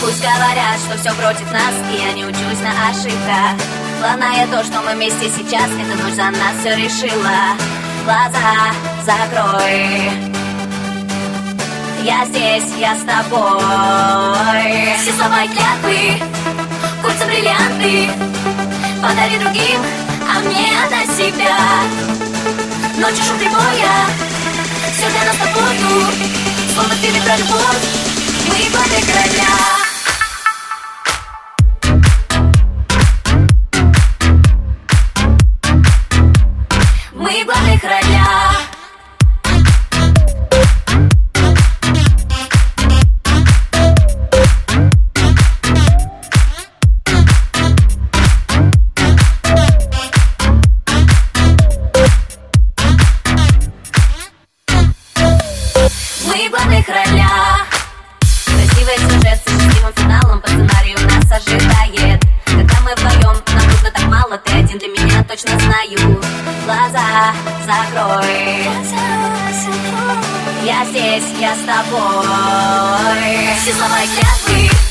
Пусть говорят, что все против нас, и я не учусь на ошибках. Главное то, что мы вместе сейчас, эта ночь за нас все решила. Глаза закрой. Я здесь, я с тобой. Все слова клятвы, кольца бриллианты. Подари другим, а мне отдай себя. Ночью шум прибоя, все для нас тобою. Словно в фильме любовь, мы главных в главных ролях Красивый сюжет с счастливым финалом По сценарию нас ожидает. Когда мы вдвоем, нам нужно так мало Ты один для меня точно знаю. Глаза закрой. Я здесь, я с тобой. Все слова и